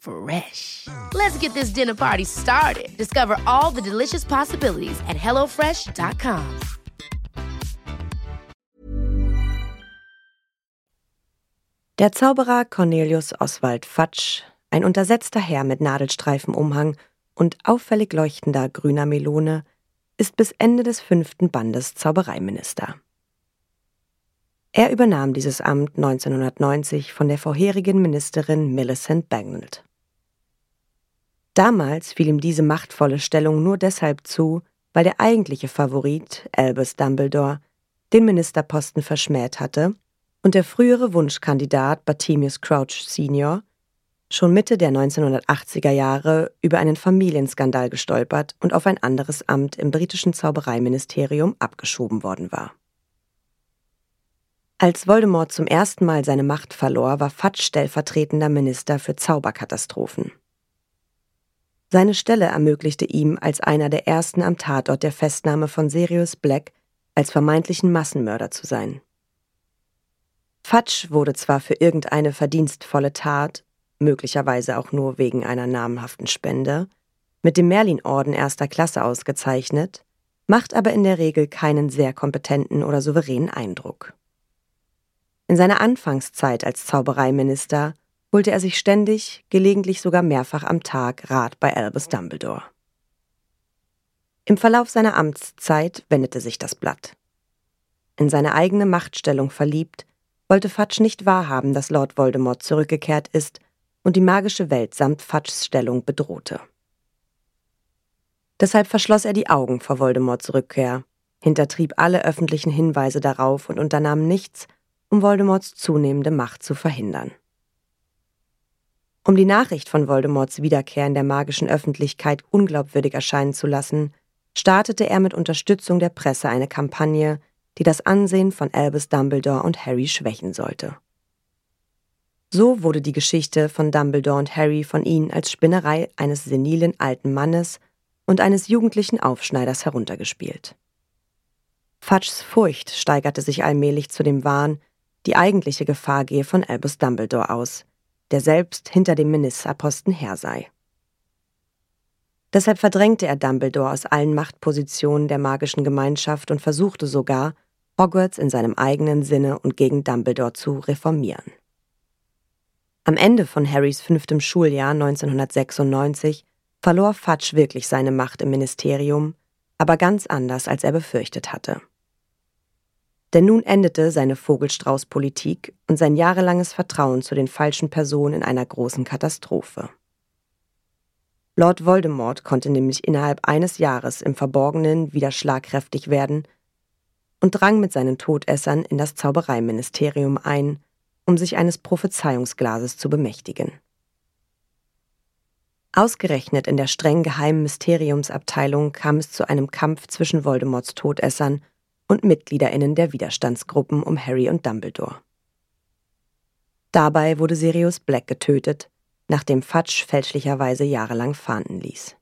Fresh. Let's get this dinner party started. Discover all the delicious possibilities at hellofresh.com. Der Zauberer Cornelius Oswald Fatsch, ein untersetzter Herr mit Nadelstreifenumhang und auffällig leuchtender grüner Melone, ist bis Ende des fünften Bandes Zaubereiminister. Er übernahm dieses Amt 1990 von der vorherigen Ministerin Millicent Bagnall. Damals fiel ihm diese machtvolle Stellung nur deshalb zu, weil der eigentliche Favorit, Albus Dumbledore, den Ministerposten verschmäht hatte und der frühere Wunschkandidat Bartemius Crouch Sr. schon Mitte der 1980er Jahre über einen Familienskandal gestolpert und auf ein anderes Amt im britischen Zaubereiministerium abgeschoben worden war. Als Voldemort zum ersten Mal seine Macht verlor, war Fudge stellvertretender Minister für Zauberkatastrophen. Seine Stelle ermöglichte ihm, als einer der ersten am Tatort der Festnahme von Sirius Black als vermeintlichen Massenmörder zu sein. Fudge wurde zwar für irgendeine verdienstvolle Tat, möglicherweise auch nur wegen einer namhaften Spende, mit dem Merlin-Orden erster Klasse ausgezeichnet, macht aber in der Regel keinen sehr kompetenten oder souveränen Eindruck. In seiner Anfangszeit als Zaubereiminister holte er sich ständig, gelegentlich sogar mehrfach am Tag Rat bei Albus Dumbledore. Im Verlauf seiner Amtszeit wendete sich das Blatt. In seine eigene Machtstellung verliebt, wollte Fudge nicht wahrhaben, dass Lord Voldemort zurückgekehrt ist und die magische Welt samt Fudges Stellung bedrohte. Deshalb verschloss er die Augen vor Voldemorts Rückkehr, hintertrieb alle öffentlichen Hinweise darauf und unternahm nichts, um Voldemorts zunehmende Macht zu verhindern. Um die Nachricht von Voldemorts Wiederkehr in der magischen Öffentlichkeit unglaubwürdig erscheinen zu lassen, startete er mit Unterstützung der Presse eine Kampagne, die das Ansehen von Albus Dumbledore und Harry schwächen sollte. So wurde die Geschichte von Dumbledore und Harry von ihnen als Spinnerei eines senilen alten Mannes und eines jugendlichen Aufschneiders heruntergespielt. Fudges Furcht steigerte sich allmählich zu dem Wahn, die eigentliche Gefahr gehe von Albus Dumbledore aus, der selbst hinter dem Ministerposten her sei. Deshalb verdrängte er Dumbledore aus allen Machtpositionen der magischen Gemeinschaft und versuchte sogar, Hogwarts in seinem eigenen Sinne und gegen Dumbledore zu reformieren. Am Ende von Harrys fünftem Schuljahr 1996 verlor Fudge wirklich seine Macht im Ministerium, aber ganz anders, als er befürchtet hatte. Denn nun endete seine Vogelstrauß-Politik und sein jahrelanges Vertrauen zu den falschen Personen in einer großen Katastrophe. Lord Voldemort konnte nämlich innerhalb eines Jahres im Verborgenen wieder schlagkräftig werden und drang mit seinen Todessern in das Zaubereiministerium ein, um sich eines Prophezeiungsglases zu bemächtigen. Ausgerechnet in der streng geheimen Mysteriumsabteilung kam es zu einem Kampf zwischen Voldemorts Todessern und Mitgliederinnen der Widerstandsgruppen um Harry und Dumbledore. Dabei wurde Sirius Black getötet, nachdem Fudge fälschlicherweise jahrelang fahnden ließ.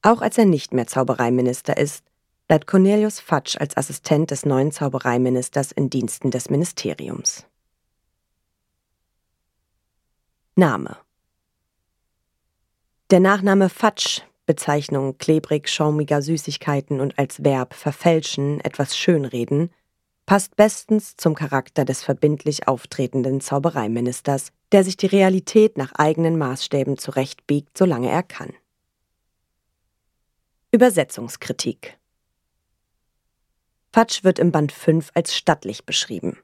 Auch als er nicht mehr Zaubereiminister ist, bleibt Cornelius Fudge als Assistent des neuen Zaubereiministers in Diensten des Ministeriums. Name Der Nachname Fudge Bezeichnung klebrig schaumiger Süßigkeiten und als Verb verfälschen, etwas schönreden, passt bestens zum Charakter des verbindlich auftretenden Zaubereiministers, der sich die Realität nach eigenen Maßstäben zurechtbiegt, solange er kann. Übersetzungskritik Fatsch wird im Band 5 als stattlich beschrieben.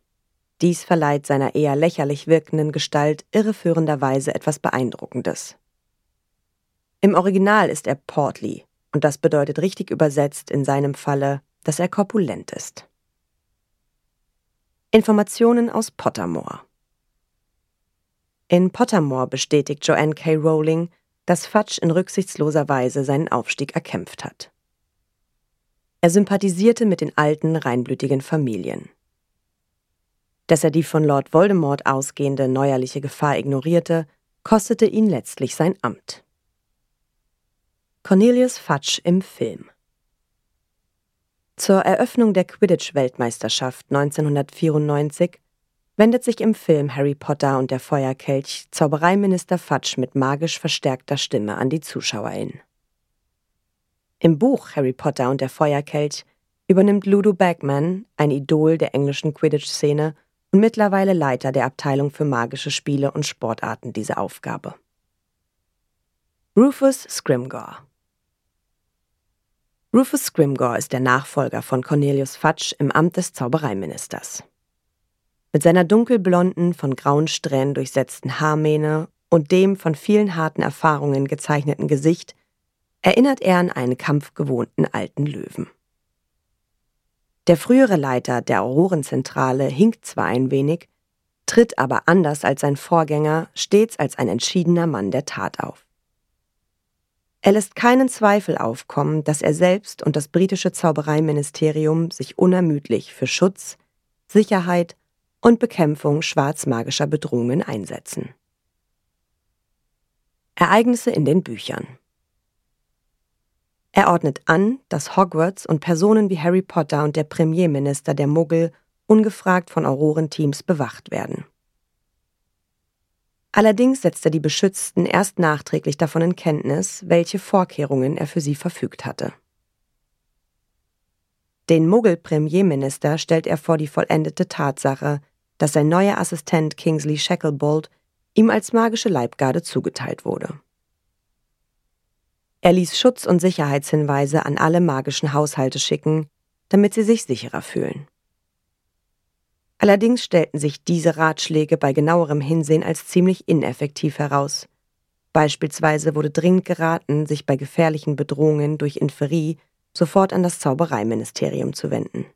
Dies verleiht seiner eher lächerlich wirkenden Gestalt irreführenderweise etwas Beeindruckendes. Im Original ist er portly, und das bedeutet richtig übersetzt in seinem Falle, dass er korpulent ist. Informationen aus Pottermore In Pottermore bestätigt Joanne K. Rowling, dass Fudge in rücksichtsloser Weise seinen Aufstieg erkämpft hat. Er sympathisierte mit den alten, reinblütigen Familien. Dass er die von Lord Voldemort ausgehende neuerliche Gefahr ignorierte, kostete ihn letztlich sein Amt. Cornelius Fudge im Film Zur Eröffnung der Quidditch-Weltmeisterschaft 1994 wendet sich im Film Harry Potter und der Feuerkelch Zaubereiminister Fudge mit magisch verstärkter Stimme an die ZuschauerInnen. Im Buch Harry Potter und der Feuerkelch übernimmt Ludo Bagman, ein Idol der englischen Quidditch-Szene und mittlerweile Leiter der Abteilung für magische Spiele und Sportarten, diese Aufgabe. Rufus Scrimgeour Rufus Scrimgeour ist der Nachfolger von Cornelius Fudge im Amt des Zaubereiministers. Mit seiner dunkelblonden, von grauen Strähnen durchsetzten Haarmähne und dem von vielen harten Erfahrungen gezeichneten Gesicht erinnert er an einen kampfgewohnten alten Löwen. Der frühere Leiter der Aurorenzentrale hinkt zwar ein wenig, tritt aber anders als sein Vorgänger stets als ein entschiedener Mann der Tat auf. Er lässt keinen Zweifel aufkommen, dass er selbst und das britische Zaubereiministerium sich unermüdlich für Schutz, Sicherheit und Bekämpfung schwarzmagischer Bedrohungen einsetzen. Ereignisse in den Büchern Er ordnet an, dass Hogwarts und Personen wie Harry Potter und der Premierminister der Muggel ungefragt von Aurorenteams bewacht werden. Allerdings setzt er die Beschützten erst nachträglich davon in Kenntnis, welche Vorkehrungen er für sie verfügt hatte. Den Muggel-Premierminister stellt er vor die vollendete Tatsache, dass sein neuer Assistent Kingsley Shacklebolt ihm als magische Leibgarde zugeteilt wurde. Er ließ Schutz- und Sicherheitshinweise an alle magischen Haushalte schicken, damit sie sich sicherer fühlen. Allerdings stellten sich diese Ratschläge bei genauerem Hinsehen als ziemlich ineffektiv heraus. Beispielsweise wurde dringend geraten, sich bei gefährlichen Bedrohungen durch Inferie sofort an das Zaubereiministerium zu wenden.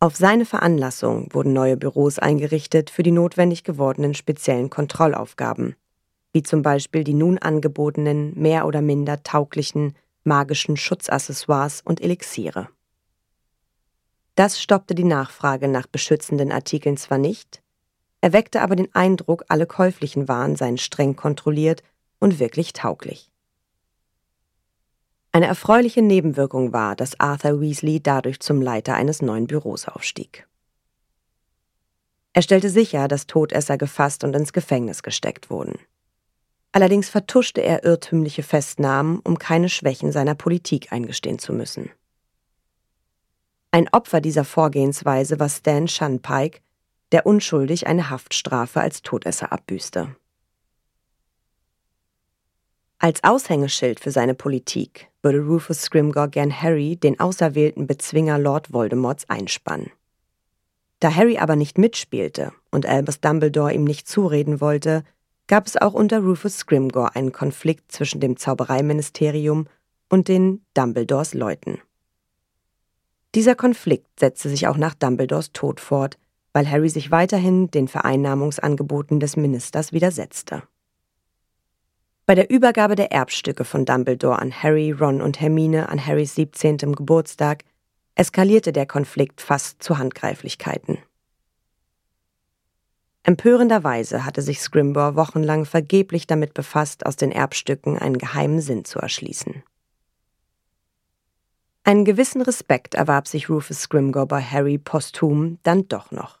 Auf seine Veranlassung wurden neue Büros eingerichtet für die notwendig gewordenen speziellen Kontrollaufgaben, wie zum Beispiel die nun angebotenen mehr oder minder tauglichen magischen Schutzaccessoires und Elixiere. Das stoppte die Nachfrage nach beschützenden Artikeln zwar nicht, erweckte aber den Eindruck, alle käuflichen Waren seien streng kontrolliert und wirklich tauglich. Eine erfreuliche Nebenwirkung war, dass Arthur Weasley dadurch zum Leiter eines neuen Büros aufstieg. Er stellte sicher, dass Todesser gefasst und ins Gefängnis gesteckt wurden. Allerdings vertuschte er irrtümliche Festnahmen, um keine Schwächen seiner Politik eingestehen zu müssen. Ein Opfer dieser Vorgehensweise war Stan Shunpike, der unschuldig eine Haftstrafe als Todesser abbüßte. Als Aushängeschild für seine Politik würde Rufus Scrimgeour gern Harry, den auserwählten Bezwinger Lord Voldemorts, einspannen. Da Harry aber nicht mitspielte und Albus Dumbledore ihm nicht zureden wollte, gab es auch unter Rufus Scrimgeour einen Konflikt zwischen dem Zaubereiministerium und den Dumbledores Leuten. Dieser Konflikt setzte sich auch nach Dumbledores Tod fort, weil Harry sich weiterhin den Vereinnahmungsangeboten des Ministers widersetzte. Bei der Übergabe der Erbstücke von Dumbledore an Harry, Ron und Hermine an Harrys 17. Geburtstag eskalierte der Konflikt fast zu Handgreiflichkeiten. Empörenderweise hatte sich Scrimbaugh wochenlang vergeblich damit befasst, aus den Erbstücken einen geheimen Sinn zu erschließen. Einen gewissen Respekt erwarb sich Rufus Scrimgeour bei Harry posthum dann doch noch.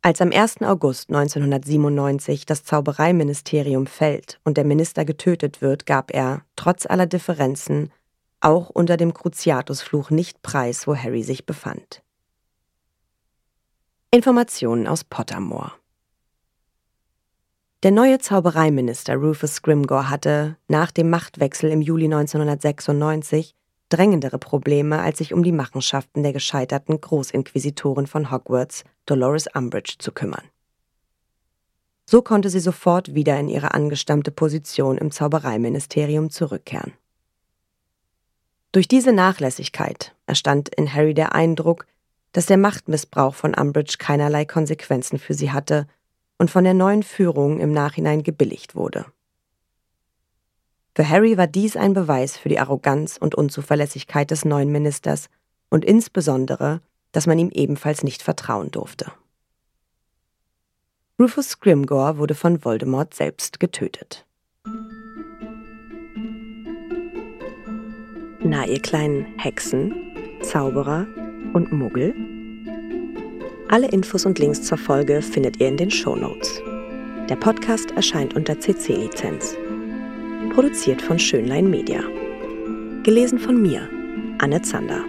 Als am 1. August 1997 das Zaubereiministerium fällt und der Minister getötet wird, gab er, trotz aller Differenzen, auch unter dem Cruciatusfluch nicht preis, wo Harry sich befand. Informationen aus Pottermore Der neue Zaubereiminister Rufus Scrimgeour hatte, nach dem Machtwechsel im Juli 1996, drängendere Probleme, als sich um die Machenschaften der gescheiterten Großinquisitorin von Hogwarts, Dolores Umbridge, zu kümmern. So konnte sie sofort wieder in ihre angestammte Position im Zaubereiministerium zurückkehren. Durch diese Nachlässigkeit erstand in Harry der Eindruck, dass der Machtmissbrauch von Umbridge keinerlei Konsequenzen für sie hatte und von der neuen Führung im Nachhinein gebilligt wurde. Für Harry war dies ein Beweis für die Arroganz und Unzuverlässigkeit des neuen Ministers und insbesondere, dass man ihm ebenfalls nicht vertrauen durfte. Rufus Scrimgore wurde von Voldemort selbst getötet. Na, ihr kleinen Hexen, Zauberer und Muggel? Alle Infos und Links zur Folge findet ihr in den Show Notes. Der Podcast erscheint unter CC-Lizenz. Produziert von Schönlein Media. Gelesen von mir, Anne Zander.